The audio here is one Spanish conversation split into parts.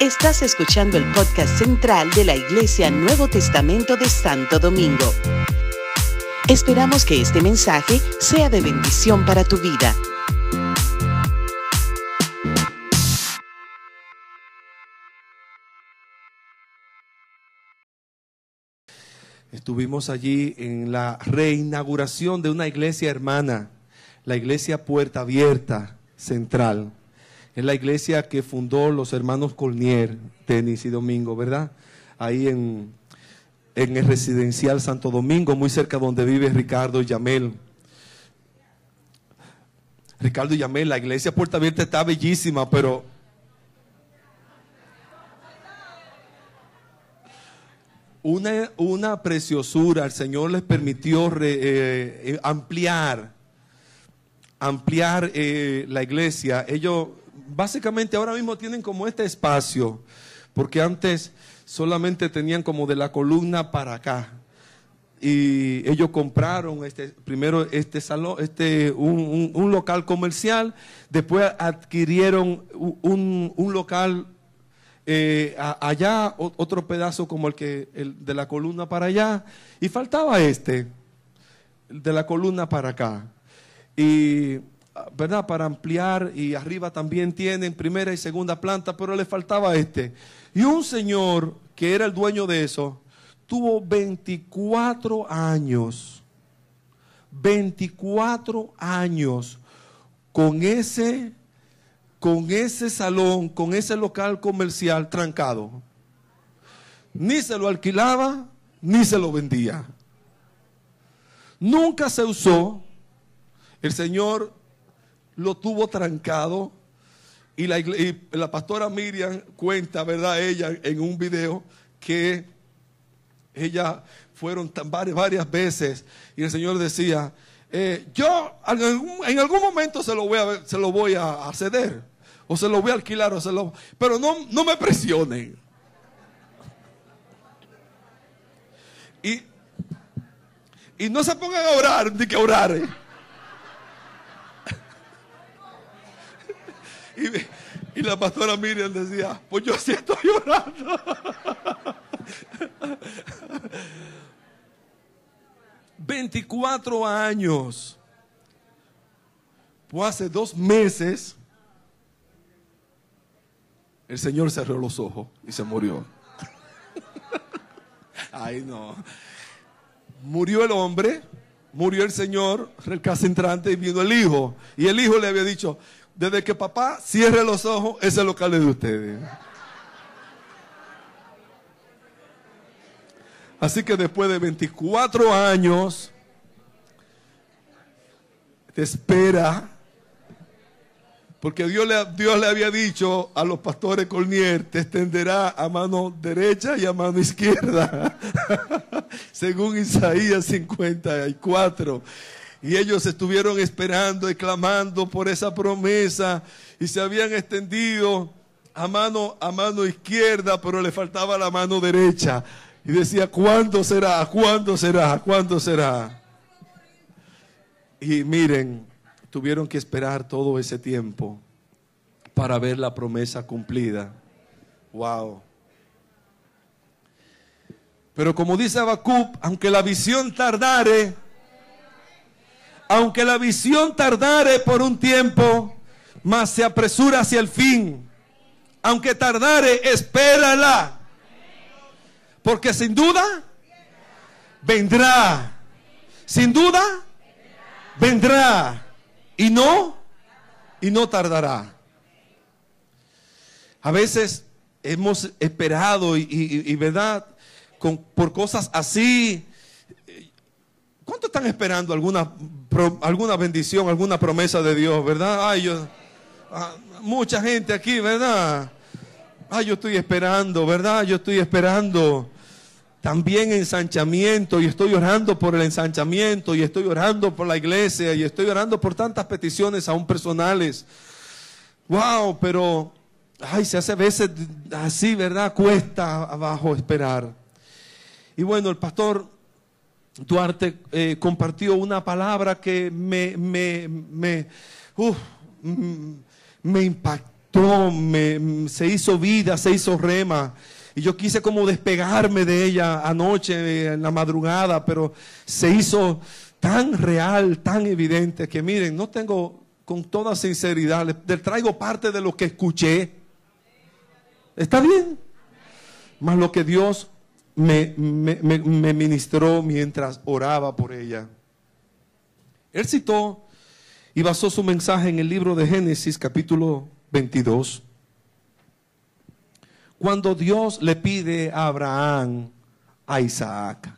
Estás escuchando el podcast central de la Iglesia Nuevo Testamento de Santo Domingo. Esperamos que este mensaje sea de bendición para tu vida. Estuvimos allí en la reinauguración de una iglesia hermana, la iglesia Puerta Abierta Central. Es la iglesia que fundó los hermanos Colnier, Tenis y Domingo, ¿verdad? Ahí en, en el residencial Santo Domingo, muy cerca donde vive Ricardo Yamel. Ricardo Yamel, la iglesia Puerta Abierta está bellísima, pero una, una preciosura. El Señor les permitió eh, eh, ampliar, ampliar eh, la iglesia. Ellos básicamente ahora mismo tienen como este espacio, porque antes solamente tenían como de la columna para acá. Y ellos compraron este, primero este salón, este, un, un- local comercial, después adquirieron un, un local eh, allá otro pedazo como el que el de la columna para allá y faltaba este de la columna para acá y verdad para ampliar y arriba también tienen primera y segunda planta pero le faltaba este y un señor que era el dueño de eso tuvo 24 años 24 años con ese con ese salón, con ese local comercial trancado. Ni se lo alquilaba, ni se lo vendía. Nunca se usó. El Señor lo tuvo trancado. Y la, y la pastora Miriam cuenta, ¿verdad? Ella en un video que ella fueron varias, varias veces y el Señor decía, eh, yo en algún, en algún momento se lo voy a, se lo voy a, ceder o se lo voy a alquilar o pero no, no me presionen. Y, y no se pongan a orar, ni que orar. Y, la pastora Miriam decía, pues yo sí estoy orando. 24 años. Pues hace dos meses el Señor cerró los ojos y se murió. Ay, no. Murió el hombre, murió el Señor, el casa entrante y vino el hijo. Y el hijo le había dicho, desde que papá cierre los ojos, ese local es de ustedes. Así que después de 24 años de espera, porque Dios le, Dios le había dicho a los pastores Colnier, te extenderá a mano derecha y a mano izquierda, según Isaías 54. Y ellos estuvieron esperando y clamando por esa promesa y se habían extendido a mano, a mano izquierda, pero le faltaba la mano derecha. Y decía, ¿cuándo será? ¿Cuándo será? ¿Cuándo será? Y miren, tuvieron que esperar todo ese tiempo para ver la promesa cumplida. Wow. Pero como dice Habacuc, aunque la visión tardare, aunque la visión tardare por un tiempo, mas se apresura hacia el fin. Aunque tardare, espérala. Porque sin duda vendrá. Sin duda vendrá. Y no, y no tardará. A veces hemos esperado y, y- verdad, con, por cosas así. ¿Cuánto están esperando alguna, alguna bendición, alguna promesa de Dios, verdad? Ay, yo, ah, mucha gente aquí, ¿verdad? Ay, yo estoy esperando, ¿verdad? Yo estoy esperando también ensanchamiento y estoy orando por el ensanchamiento y estoy orando por la iglesia y estoy orando por tantas peticiones aún personales. Wow, pero ay, se hace a veces así, ¿verdad? Cuesta abajo esperar. Y bueno, el pastor Duarte eh, compartió una palabra que me, me, me, mm, me impactó me, se hizo vida, se hizo rema. Y yo quise como despegarme de ella anoche en la madrugada, pero se hizo tan real, tan evidente que miren, no tengo con toda sinceridad, le, traigo parte de lo que escuché. ¿Está bien? Más lo que Dios me, ministró mientras oraba por ella. Él citó y basó su mensaje en el libro de Génesis capítulo 22. Cuando Dios le pide a Abraham a Isaac.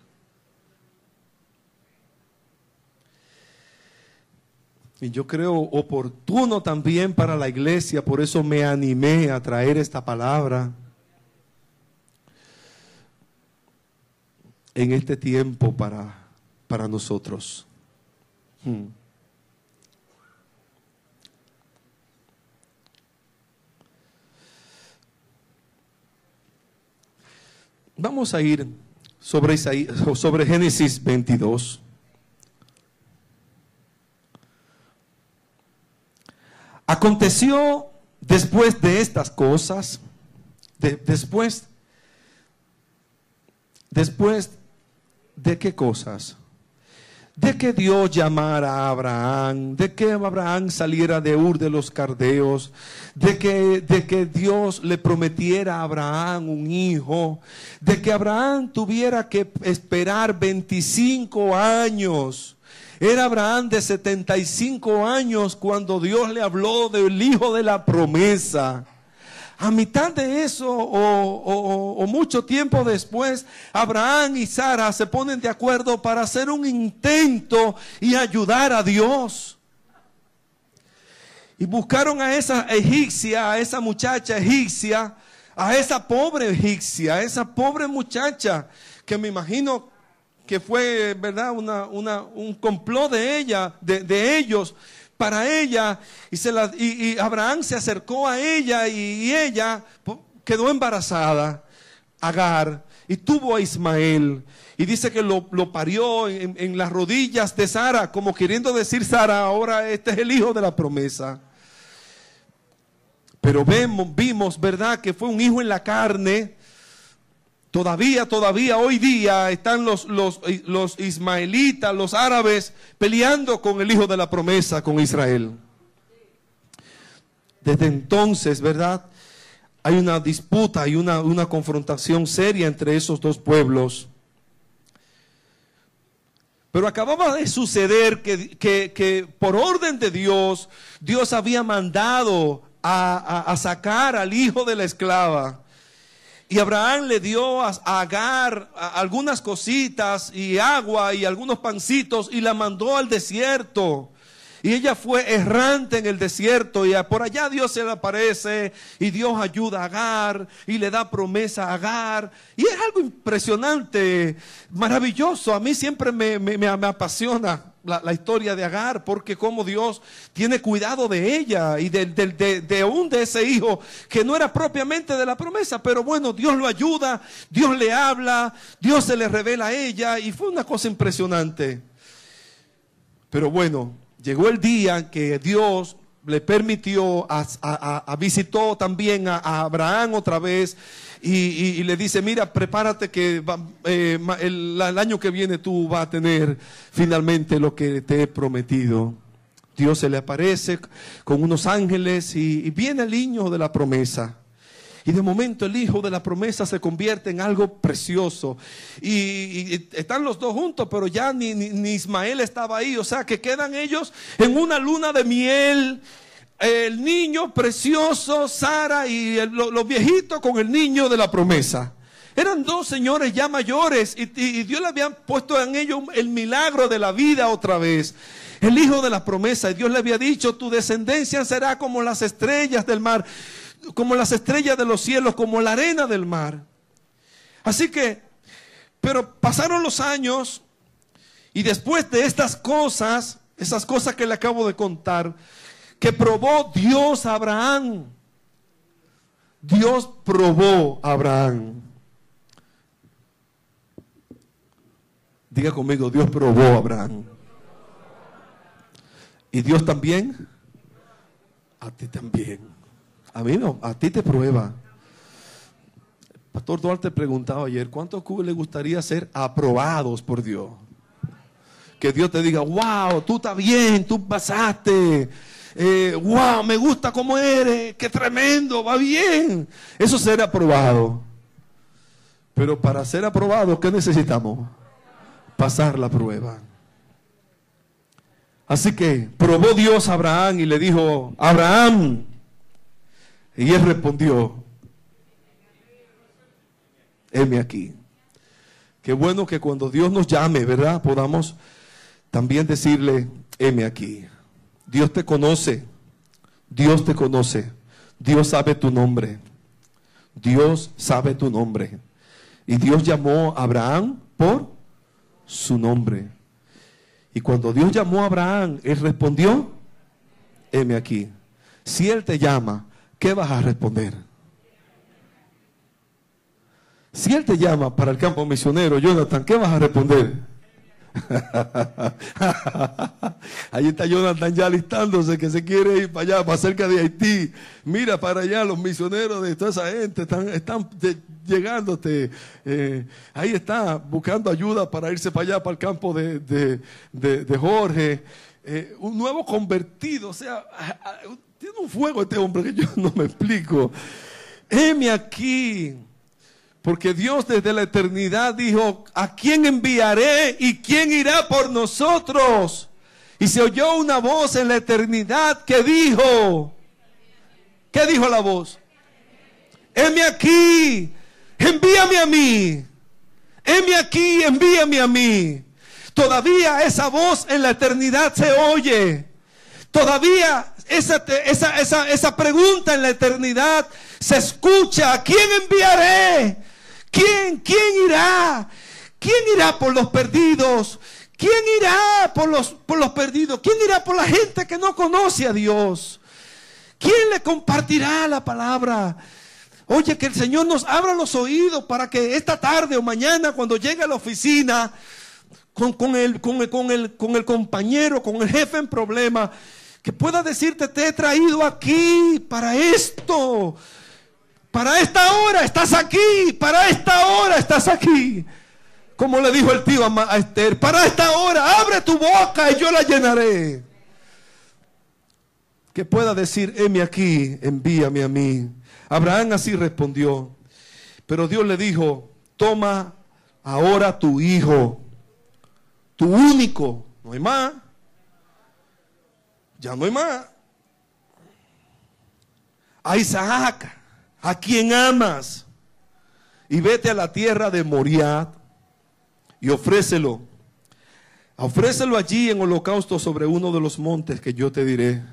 Y yo creo oportuno también para la iglesia, por eso me animé a traer esta palabra en este tiempo para, para nosotros. Hmm. Vamos a ir sobre, sobre Génesis 22. Aconteció después de estas cosas, después, después de qué cosas? De que Dios llamara a Abraham, de que Abraham saliera de Ur de los Cardeos, de que, de que Dios le prometiera a Abraham un hijo, de que Abraham tuviera que esperar 25 años era Abraham de 75 años cuando Dios le habló del hijo de la promesa. A mitad de eso o, mucho tiempo después, Abraham y Sara se ponen de acuerdo para hacer un intento y ayudar a Dios. Y buscaron a esa egipcia, a esa muchacha egipcia, a esa pobre egipcia, a esa pobre muchacha que me imagino que fue, ¿verdad?, un complot de ella, de, ellos, para ella, y, Abraham se acercó a ella y, ella quedó embarazada, Agar, y tuvo a Ismael. Y dice que lo, parió en, en, las rodillas de Sara, como queriendo decir Sara, ahora este es el hijo de la promesa. Pero vemos, vimos, ¿verdad? Que fue un hijo en la carne, Todavía, todavía hoy día están los, los, los, ismaelitas, los árabes, peleando con el hijo de la promesa, con Israel. Desde entonces, ¿verdad? Hay una disputa, hay una, una confrontación seria entre esos dos pueblos. Pero acababa de suceder que, que, por orden de Dios, Dios había mandado a, a sacar al hijo de la esclava y Abraham le dio a Agar algunas cositas y agua y algunos pancitos y la mandó al desierto. Y ella fue errante en el desierto y por allá Dios se le aparece y Dios ayuda a Agar y le da promesa a Agar. Y es algo impresionante, maravilloso. A mí siempre me, me apasiona la, historia de Agar, porque como Dios tiene cuidado de ella y de, de, de, de ese hijo que no era propiamente de la promesa, pero bueno, Dios lo ayuda, Dios le habla, Dios se le revela a ella y fue una cosa impresionante. Pero bueno, llegó el día que Dios le permitió, a, visitó también a, Abraham otra vez y, le dice, mira, prepárate que eh, el, año que viene tú vas a tener finalmente lo que te he prometido. Dios se le aparece con unos ángeles y, viene el niño de la promesa. Y de momento el hijo de la promesa se convierte en algo precioso. Y, están los dos juntos, pero ya ni, ni, Ismael estaba ahí. O sea que quedan ellos en una luna de miel el niño precioso, Sara y los viejitos con el niño de la promesa. Eran dos señores ya mayores y, Dios le había puesto en ellos el milagro de la vida otra vez. El hijo de la promesa y Dios le había dicho, tu descendencia será como las estrellas del mar, como las estrellas de los cielos, como la arena del mar. Así que, pero pasaron los años y después de estas cosas, esas cosas que le acabo de contar, que probó Dios a Abraham. Dios probó a Abraham. Diga conmigo, Dios probó a Abraham. ¿Y Dios también? A ti también. A mí no, a ti te prueba. Pastor Duarte preguntaba ayer, ¿cuántos le gustaría ser aprobados por Dios? Que Dios te diga, wow, tú estás bien, tú pasaste. Eh, wow, me gusta cómo eres, qué tremendo, va bien. Eso ser aprobado. Pero para ser aprobado, ¿qué necesitamos? Pasar la prueba. Así que probó Dios a Abraham y le dijo, Abraham. Y él respondió, heme aquí. Qué bueno que cuando Dios nos llame, ¿verdad? Podamos también decirle, heme aquí. Dios te conoce, Dios te conoce, Dios sabe tu nombre, Dios sabe tu nombre. Y Dios llamó a Abraham por su nombre. Y cuando Dios llamó a Abraham, él respondió, heme aquí. Si Él te llama, ¿qué vas a responder? Si Él te llama para el campo misionero, Jonathan, ¿qué vas a responder? Ahí está Jonathan ya listándose que se quiere ir para allá, para cerca de Haití. Mira para allá los misioneros de toda esa gente están, llegándote. Eh, ahí está buscando ayuda para irse para allá, para el campo de, Jorge. Eh, un nuevo convertido, o sea, tiene un fuego este hombre que yo no me explico. Heme aquí. Porque Dios desde la eternidad dijo, ¿a quién enviaré y quién irá por nosotros? Y se oyó una voz en la eternidad que dijo, ¿qué dijo la voz? Heme aquí, envíame a mí. Heme aquí, envíame a mí. Todavía esa voz en la eternidad se oye. Todavía esa, esa, esa pregunta en la eternidad se escucha. ¿A quién enviaré? ¿Quién? ¿Quién irá? ¿Quién irá por los perdidos? ¿Quién irá por los, por los perdidos? ¿Quién irá por la gente que no conoce a Dios? ¿Quién le compartirá la palabra? Oye, que el Señor nos abra los oídos para que esta tarde o mañana, cuando llegue a la oficina, con, el, con, el, con el compañero, con el jefe en problema, que pueda decirte, te he traído aquí para esto. Para esta hora estás aquí, para esta hora estás aquí. Como le dijo el tío a Esther, para esta hora abre tu boca y yo la llenaré. Que pueda decir, heme aquí, envíame a mí. Abraham así respondió. Pero Dios le dijo, toma ahora tu hijo, tu único, no hay más. Ya no hay más. A Isaac a quien amas, y vete a la tierra de Moriah y ofrécelo. Ofrécelo allí en holocausto sobre uno de los montes que yo te diré.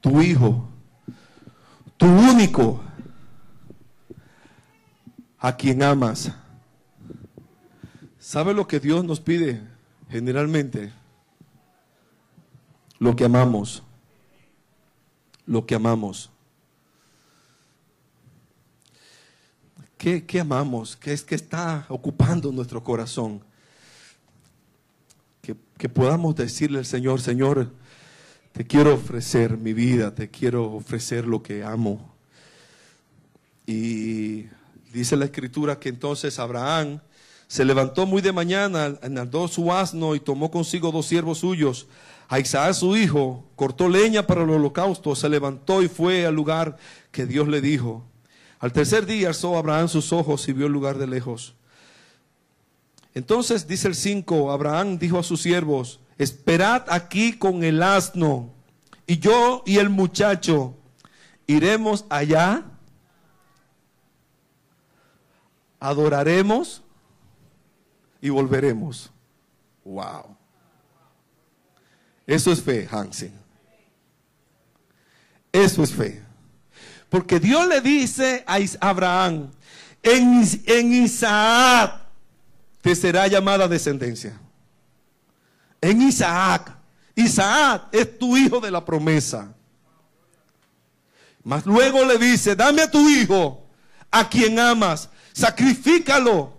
Tu hijo, tu único, a quien amas. ¿Sabe lo que Dios nos pide generalmente? Lo que amamos lo que amamos. ¿Qué, amamos? ¿Qué es que está ocupando nuestro corazón? Que, que podamos decirle al Señor, Señor, te quiero ofrecer mi vida, te quiero ofrecer lo que amo. Y dice la escritura que entonces Abraham se levantó muy de mañana, andó su asno y tomó consigo dos siervos suyos a Isaac su hijo, cortó leña para el holocausto, se levantó y fue al lugar que Dios le dijo. Al tercer día alzó Abraham sus ojos y vio el lugar de lejos. Entonces dice el 5, Abraham dijo a sus siervos, esperad aquí con el asno, y yo y el muchacho iremos allá, adoraremos y volveremos. Wow. Eso es fe, Hansen. Eso es fe. Porque Dios le dice a Abraham, en, en Isaac te será llamada descendencia. En Isaac. Isaac es tu hijo de la promesa. Mas luego le dice, dame a tu hijo, a quien amas, sacrifícalo.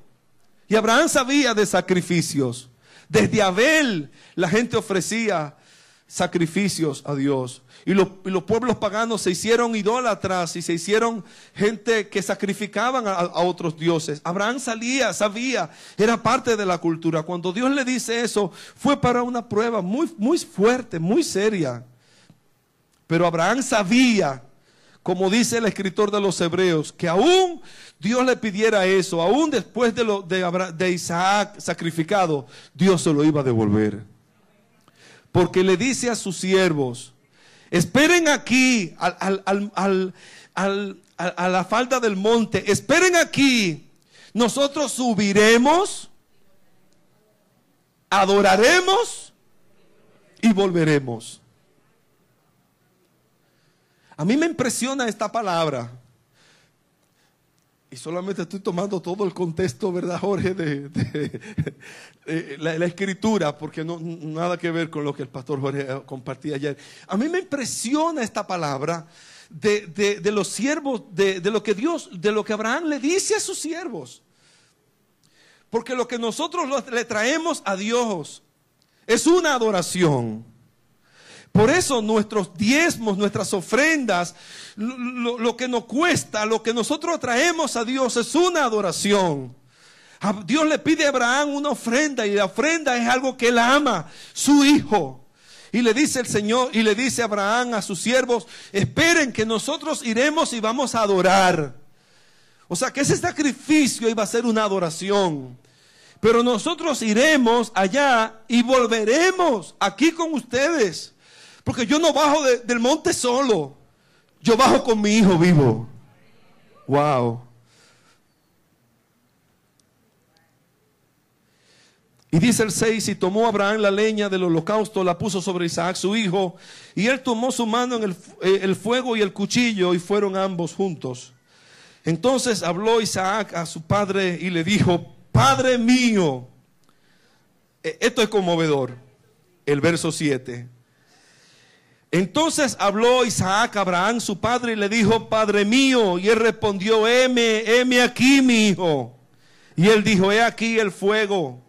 Y Abraham sabía de sacrificios. Desde Abel la gente ofrecía sacrificios a Dios. Y los, pueblos paganos se hicieron idólatras y se hicieron gente que sacrificaban a, a otros dioses. Abraham salía, sabía, era parte de la cultura. Cuando Dios le dice eso, fue para una prueba muy, muy fuerte, muy seria. Pero Abraham sabía, como dice el escritor de los Hebreos, que aún Dios le pidiera eso, aún después de, lo, de, de Isaac sacrificado, Dios se lo iba a devolver. Porque le dice a sus siervos, esperen aquí a la falda del monte, esperen aquí, nosotros subiremos, adoraremos y volveremos. A mí me impresiona esta palabra. Solamente estoy tomando todo el contexto, ¿verdad, Jorge? De, de la, escritura, porque no nada que ver con lo que el pastor Jorge eh, compartía ayer. A mí me impresiona esta palabra de, los siervos, de, lo que Dios, de lo que Abraham le dice a sus siervos. Porque lo que nosotros le traemos a Dios es una adoración. Por eso nuestros diezmos, nuestras ofrendas, lo, que nos cuesta, lo que nosotros traemos a Dios es una adoración. A Dios le pide a Abraham una ofrenda y la ofrenda es algo que él ama, su hijo. Y le dice el Señor, y le dice Abraham a sus siervos, esperen que nosotros iremos y vamos a adorar. O sea que ese sacrificio iba a ser una adoración. Pero nosotros iremos allá y volveremos aquí con ustedes. Porque yo no bajo de- del monte solo. Yo bajo con mi hijo vivo. Wow. Y dice el 6, y tomó Abraham la leña del holocausto, la puso sobre Isaac su hijo, y él tomó su mano en el, eh, el fuego y el cuchillo, y fueron ambos juntos. Entonces habló Isaac a su padre y le dijo, Padre mío, Eh, esto es conmovedor, el verso 7. Entonces habló Isaac a Abraham, su padre, y le dijo, Padre mío, y él respondió, heme, heme aquí, mi hijo. Y él dijo, he aquí el fuego,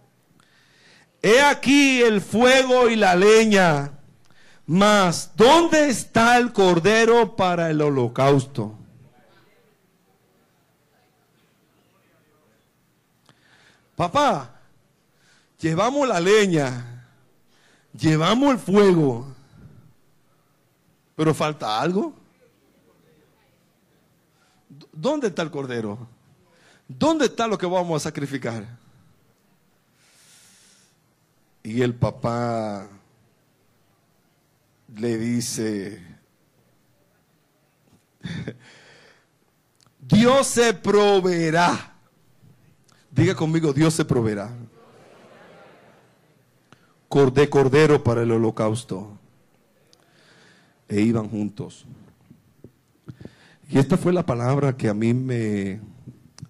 he aquí el fuego y la leña, mas ¿dónde está el cordero para el holocausto? Papá, llevamos la leña, llevamos el fuego, pero falta algo. ¿Dónde está el cordero? ¿Dónde está lo que vamos a sacrificar? Y el papá le dice, Dios se proveerá. Diga conmigo, Dios se proveerá. Cor- De cordero para el holocausto. E iban juntos. Y esta fue la palabra que a mí me,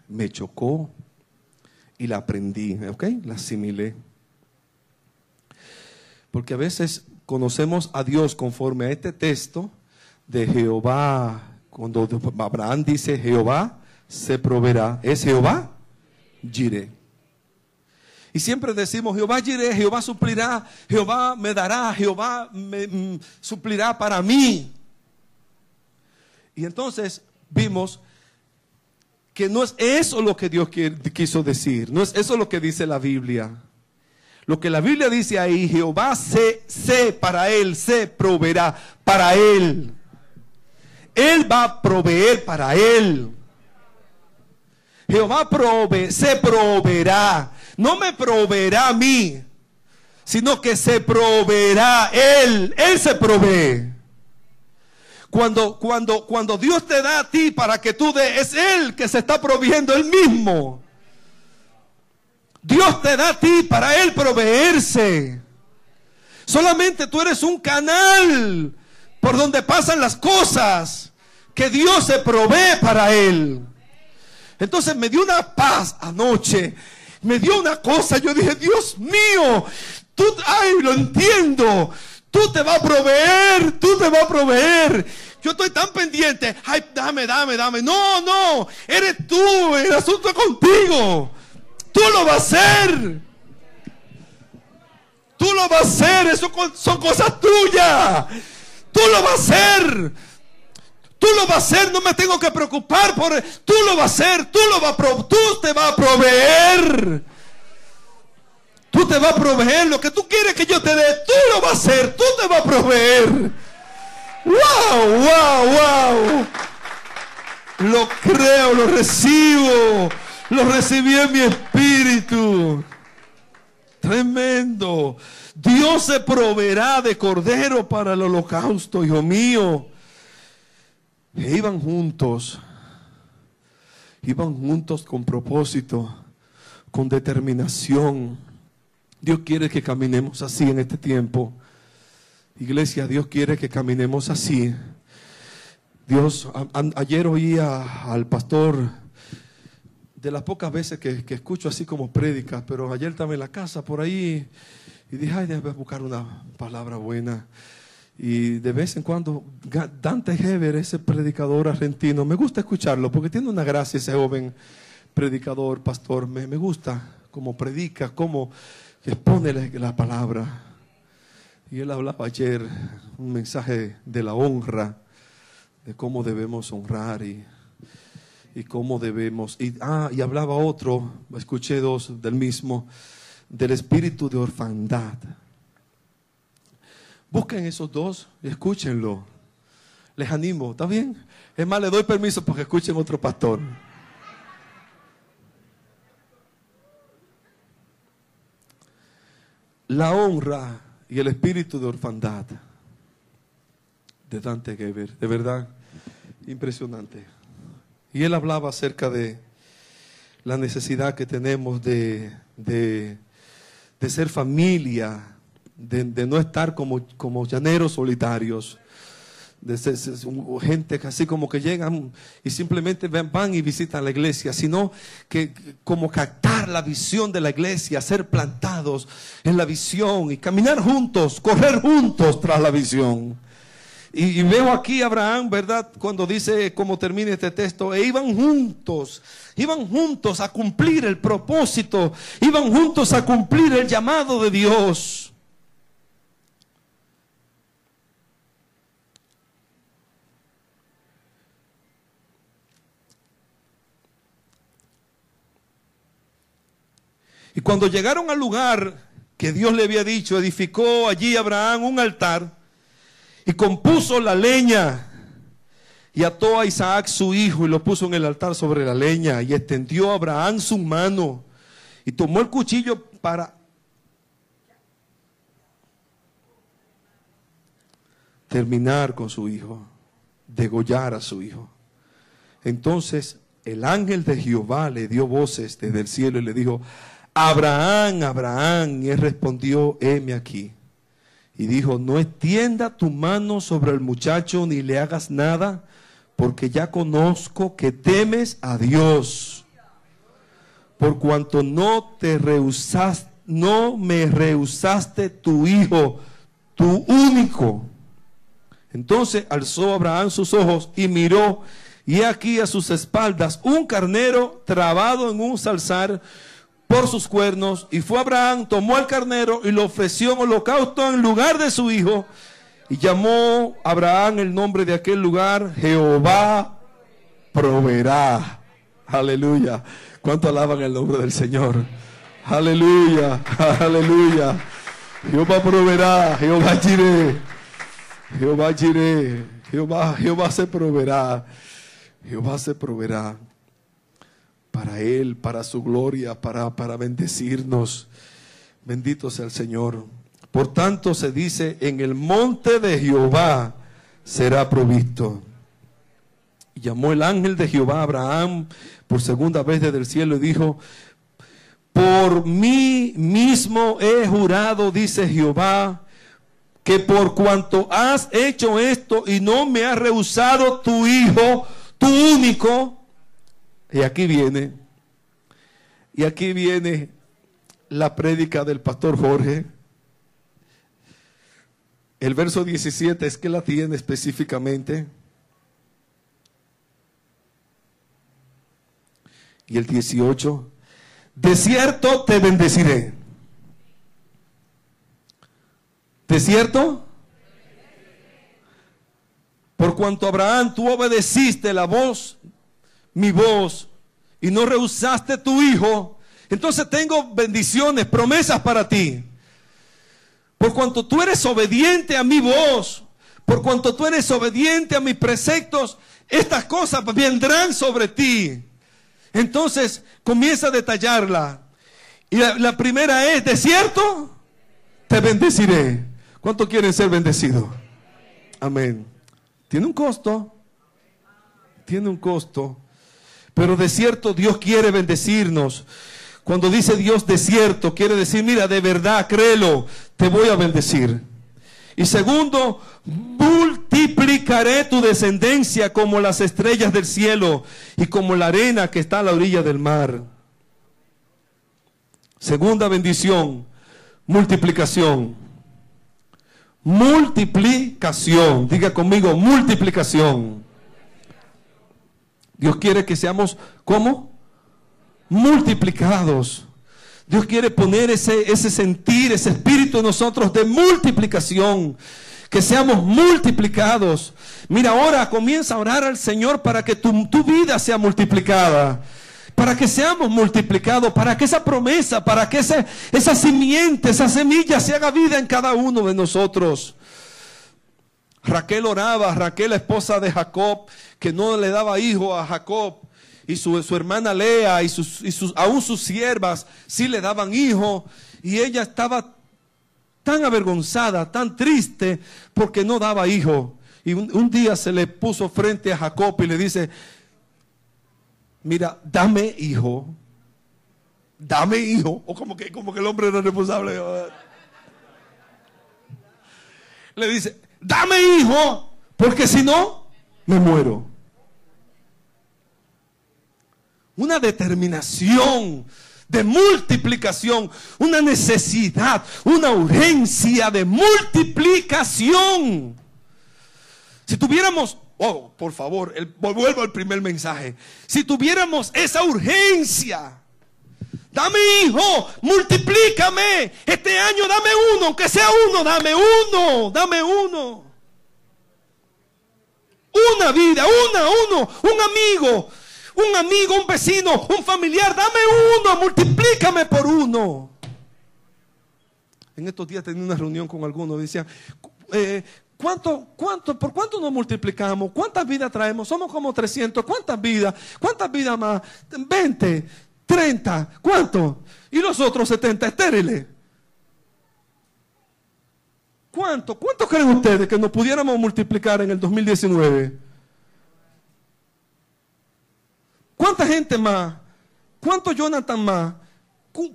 me chocó y la aprendí, ¿ok? La asimilé. Porque a veces conocemos a Dios conforme a este texto de Jehová. Cuando Abraham dice Jehová se proveerá. ¿Es Jehová? Jireh. Y siempre decimos, Jehová Jireh, Jehová suplirá, Jehová me dará, Jehová me mm, suplirá para mí. Y entonces vimos que no es eso lo que Dios quiso decir, no es eso lo que dice la Biblia. Lo que la Biblia dice ahí, Jehová se, se para él, se proveerá para él. Él va a proveer para él. Jehová prove, se proveerá. No me proveerá a mí, sino que se proveerá él. Él se provee. Cuando, cuando, cuando Dios te da a ti para que tú des, es Él que se está proviendo Él mismo. Dios te da a ti para Él proveerse. Solamente tú eres un canal por donde pasan las cosas que Dios se provee para Él. Entonces me dio una paz anoche. Me dio una cosa. Yo dije, Dios mío, tú, ay, lo entiendo. Tú te vas a proveer, tú te vas a proveer. Yo estoy tan pendiente. Ay, dame, dame, dame. No, no, eres tú. El asunto es contigo. Tú lo vas a hacer. Tú lo vas a hacer, eso son cosas tuyas. Tú lo vas a hacer. Tú lo vas a hacer, no me tengo que preocupar por Tú lo vas a hacer, tú lo vas a tú te vas a proveer. Tú te vas a proveer lo que tú quieres que yo te dé, tú lo vas a hacer, tú te vas a proveer. Wow, wow, wow. Lo creo, lo recibo. Lo recibí en mi espíritu. Tremendo. Dios se proveerá de cordero para el holocausto, hijo mío. E iban juntos. Iban juntos con propósito, con determinación. Dios quiere que caminemos así en este tiempo. Iglesia, Dios quiere que caminemos así. Dios, ayer oía al pastor de las pocas veces que, escucho así como prédicas, pero ayer estaba en la casa por ahí y dije, ay, debe buscar una palabra buena. Y de vez en cuando, Dante Heber, ese predicador argentino, me gusta escucharlo porque tiene una gracia ese joven predicador, pastor. Me, me gusta cómo predica, cómo expone la palabra. Y él hablaba ayer un mensaje de la honra, de cómo debemos honrar y y cómo debemos. Y, ah, y hablaba otro, escuché dos del mismo, del espíritu de orfandad. Busquen esos dos y escúchenlo. Les animo, ¿está bien? Es más, le doy permiso para que escuchen otro pastor. La honra y el espíritu de orfandad de Dante Geber, de verdad, impresionante. Y él hablaba acerca de la necesidad que tenemos de, de, ser familia, de, no estar como, como llaneros solitarios, de gente así como que llegan y simplemente van y visitan la iglesia, sino que como captar la visión de la iglesia, ser plantados en la visión y caminar juntos, correr juntos tras la visión. Y, veo aquí Abraham, ¿verdad? Cuando dice, como termina este texto, e iban juntos, iban juntos a cumplir el propósito, iban juntos a cumplir el llamado de Dios. Y cuando llegaron al lugar que Dios le había dicho, edificó allí Abraham un altar y compuso la leña y ató a Isaac su hijo y lo puso en el altar sobre la leña y extendió a Abraham su mano y tomó el cuchillo para terminar con su hijo, degollar a su hijo. Entonces el ángel de Jehová le dio voces desde el cielo y le dijo, Abraham, Abraham, y él respondió, heme aquí. Y dijo, no extienda tu mano sobre el muchacho ni le hagas nada, porque ya conozco que temes a Dios. Por cuanto no te rehusaste, no me rehusaste tu hijo, tu único. Entonces alzó Abraham sus ojos y miró, y aquí a sus espaldas un carnero trabado en un salzar por sus cuernos. Y fue Abraham, tomó el carnero y lo ofreció en holocausto en lugar de su hijo. Y llamó Abraham el nombre de aquel lugar, Jehová proveerá. Aleluya. ¿Cuánto alaban el nombre del Señor? Aleluya, aleluya. Jehová proveerá, Jehová giré. Jehová giré. Jehová, Jehová se proveerá. Jehová se proveerá para Él, para su gloria, para, para bendecirnos. Bendito sea el Señor. Por tanto se dice, en el monte de Jehová será provisto. Y llamó el ángel de Jehová a Abraham por segunda vez desde el cielo y dijo, por mí mismo he jurado, dice Jehová, que por cuanto has hecho esto y no me has rehusado tu hijo, tu único, y aquí viene, y aquí viene la prédica del pastor Jorge. El verso 17 es que la tiene específicamente. Y el 18, de cierto te bendeciré. ¿De cierto? Por cuanto Abraham tú obedeciste la voz, mi voz, y no rehusaste tu hijo, entonces tengo bendiciones, promesas para ti. Por cuanto tú eres obediente a mi voz, por cuanto tú eres obediente a mis preceptos, estas cosas vendrán sobre ti. Entonces comienza a detallarla. Y la, primera es, ¿de cierto? Te bendeciré. ¿Cuánto quieren ser bendecidos? Amén. Tiene un costo. Tiene un costo. Pero de cierto Dios quiere bendecirnos. Cuando dice Dios de cierto, quiere decir, mira, de verdad, créelo, te voy a bendecir. Y segundo, multiplicaré tu descendencia como las estrellas del cielo y como la arena que está a la orilla del mar. Segunda bendición, multiplicación. Multiplicación. Diga conmigo, multiplicación. Dios quiere que seamos, ¿cómo? Multiplicados. Dios quiere poner ese, ese sentir, ese espíritu en nosotros de multiplicación. Que seamos multiplicados. Mira, ahora comienza a orar al Señor para que tu, tu vida sea multiplicada para que seamos multiplicados, para que esa promesa, para que esa, esa simiente, esa semilla se haga vida en cada uno de nosotros. Raquel oraba, Raquel, esposa de Jacob, que no le daba hijo a Jacob, y su, su hermana Lea, y, sus, y sus, aún sus siervas, sí le daban hijo, y ella estaba tan avergonzada, tan triste, porque no daba hijo. Y un, un día se le puso frente a Jacob y le dice, mira, dame hijo, dame hijo, o como que, como que el hombre era responsable. Le dice, dame hijo, porque si no, me muero. Una determinación de multiplicación, una necesidad, una urgencia de multiplicación. Si tuviéramos Oh, por favor, el, vuelvo al primer mensaje. Si tuviéramos esa urgencia, dame hijo, multiplícame. Este año dame uno, aunque sea uno, dame uno, dame uno. Una vida, una, uno, un amigo, un amigo, un vecino, un familiar, dame uno, multiplícame por uno. En estos días tenía una reunión con algunos, decían, eh, ¿Cuánto, cuánto, ¿Por cuánto nos multiplicamos? ¿Cuántas vidas traemos? Somos como 300. ¿Cuántas vidas? ¿Cuántas vidas más? 20, 30. ¿Cuánto? Y los otros 70 estériles. ¿Cuánto? ¿Cuánto creen ustedes que nos pudiéramos multiplicar en el 2019? ¿Cuánta gente más? ¿Cuánto Jonathan más?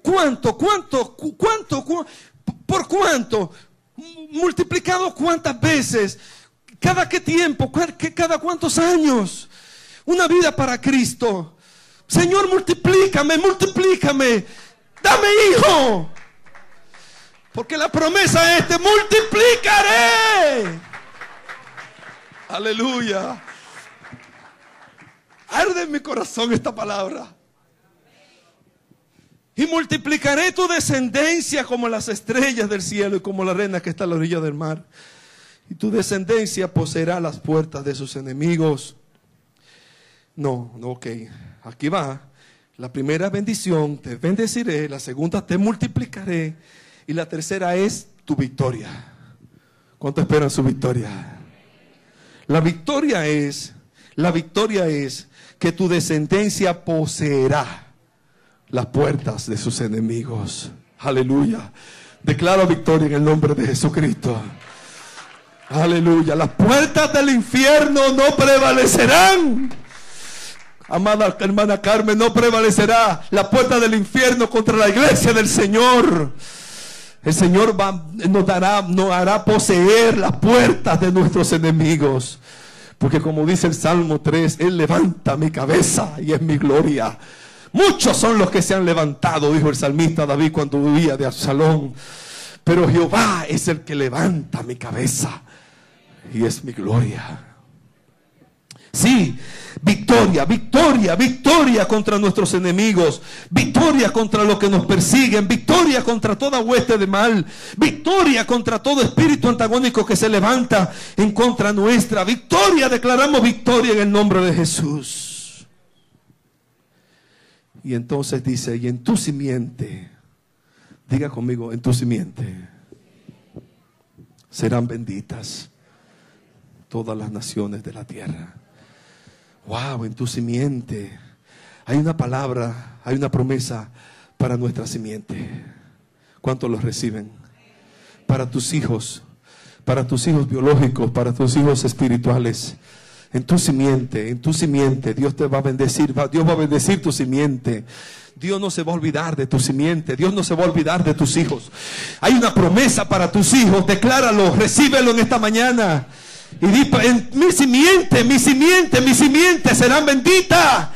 ¿Cuánto? ¿Cuánto? ¿Cuánto? ¿Por cuánto? multiplicado cuántas veces, cada qué tiempo, cada cuántos años. Una vida para Cristo. Señor, multiplícame, multiplícame. Dame hijo. Porque la promesa es, te multiplicaré. Aleluya. Arde en mi corazón esta palabra. Y multiplicaré tu descendencia como las estrellas del cielo y como la arena que está a la orilla del mar. Y tu descendencia poseerá las puertas de sus enemigos. No, no, ok. Aquí va. La primera bendición, te bendeciré. La segunda, te multiplicaré. Y la tercera es tu victoria. ¿Cuánto esperan su victoria? La victoria es, la victoria es que tu descendencia poseerá las puertas de sus enemigos. Aleluya. Declaro victoria en el nombre de Jesucristo. Aleluya. Las puertas del infierno no prevalecerán. Amada hermana Carmen, no prevalecerá la puerta del infierno contra la iglesia del Señor. El Señor nos, dará, nos hará poseer las puertas de nuestros enemigos. Porque como dice el Salmo 3, Él levanta mi cabeza y es mi gloria. Muchos son los que se han levantado, dijo el salmista David cuando vivía de Absalón. Pero Jehová es el que levanta mi cabeza y es mi gloria. Sí, victoria victoria, victoria, contra nuestros enemigos, victoria contra los que nos persiguen, victoria contra toda hueste de mal, victoria contra todo espíritu antagónico que se levanta en contra nuestra, victoria, declaramos victoria en el nombre de Jesús. Y entonces dice, y en tu simiente, diga conmigo, en tu simiente serán benditas todas las naciones de la tierra. Wow, en tu simiente hay una palabra, hay una promesa para nuestra simiente. ¿Cuántos los reciben? Para tus hijos, para tus hijos biológicos, para tus hijos espirituales. En tu simiente, en tu simiente, Dios te va a bendecir, Dios va a bendecir tu simiente. Dios no se va a olvidar de tu simiente, Dios no se va a olvidar de tus hijos. Hay una promesa para tus hijos, decláralo, recíbelo en esta mañana. Y di, en mi simiente, mi simiente, mi simiente serán benditas.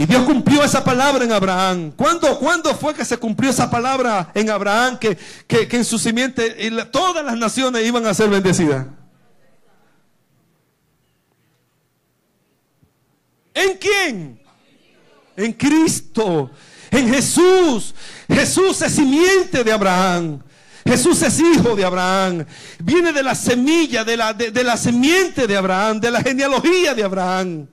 Y Dios cumplió esa palabra en Abraham. ¿Cuándo, ¿cuándo fue que se cumplió esa palabra en Abraham? Que, que, en su simiente todas las naciones iban a ser bendecidas. ¿En quién? En Cristo. En Jesús. Jesús es simiente de Abraham. Jesús es hijo de Abraham. Viene de la semilla, de la, de, la semiente de Abraham, de la genealogía de Abraham.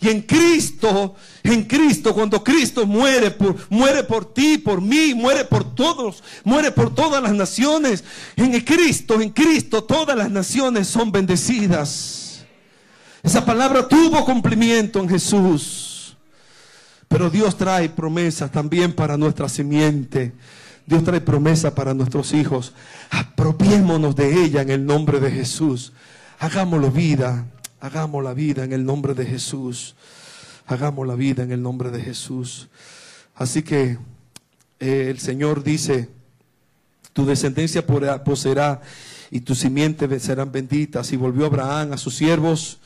Y en Cristo, en Cristo, cuando Cristo muere por, muere por ti, por mí, muere por todos, muere por todas las naciones. En Cristo, en Cristo, todas las naciones son bendecidas. Esa palabra tuvo cumplimiento en Jesús. Pero Dios trae promesas también para nuestra simiente. Dios trae promesa para nuestros hijos. Apropiémonos de ella en el nombre de Jesús. Hagámoslo vida. Hagamos la vida en el nombre de Jesús. Hagamos la vida en el nombre de Jesús. Así que eh, el Señor dice, tu descendencia poseerá y tu simiente serán benditas. Y volvió Abraham a sus siervos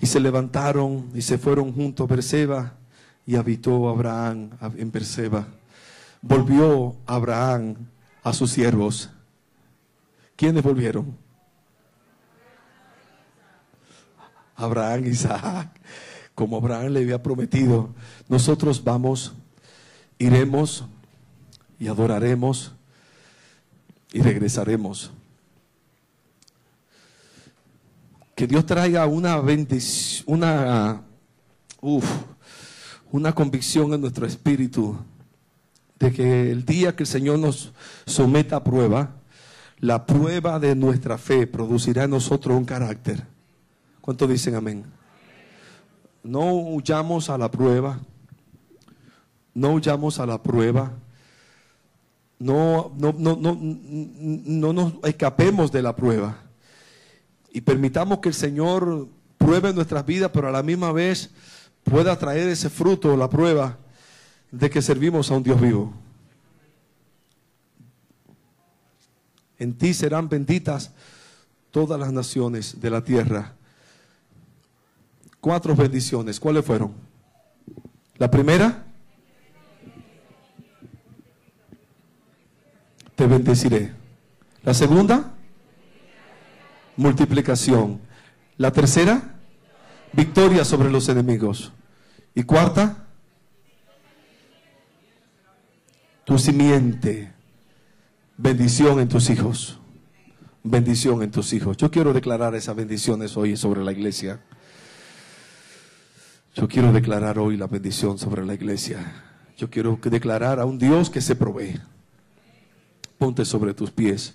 y se levantaron y se fueron junto a Berseba y habitó Abraham en Berseba volvió Abraham a sus siervos. ¿Quiénes volvieron? Abraham, Isaac, como Abraham le había prometido, nosotros vamos, iremos y adoraremos y regresaremos. Que Dios traiga una bendición, una, una convicción en nuestro espíritu de que el día que el Señor nos someta a prueba, la prueba de nuestra fe producirá en nosotros un carácter. ¿Cuántos dicen amén? No huyamos a la prueba, no huyamos a la prueba, no, no, no, no, no nos escapemos de la prueba y permitamos que el Señor pruebe nuestras vidas, pero a la misma vez pueda traer ese fruto, la prueba, de que servimos a un Dios vivo. En ti serán benditas todas las naciones de la tierra. Cuatro bendiciones. ¿Cuáles fueron? La primera, te bendeciré. La segunda, multiplicación. La tercera, victoria sobre los enemigos. Y cuarta, tu simiente, bendición en tus hijos. Bendición en tus hijos. Yo quiero declarar esas bendiciones hoy sobre la iglesia. Yo quiero declarar hoy la bendición sobre la iglesia. Yo quiero declarar a un Dios que se provee. Ponte sobre tus pies.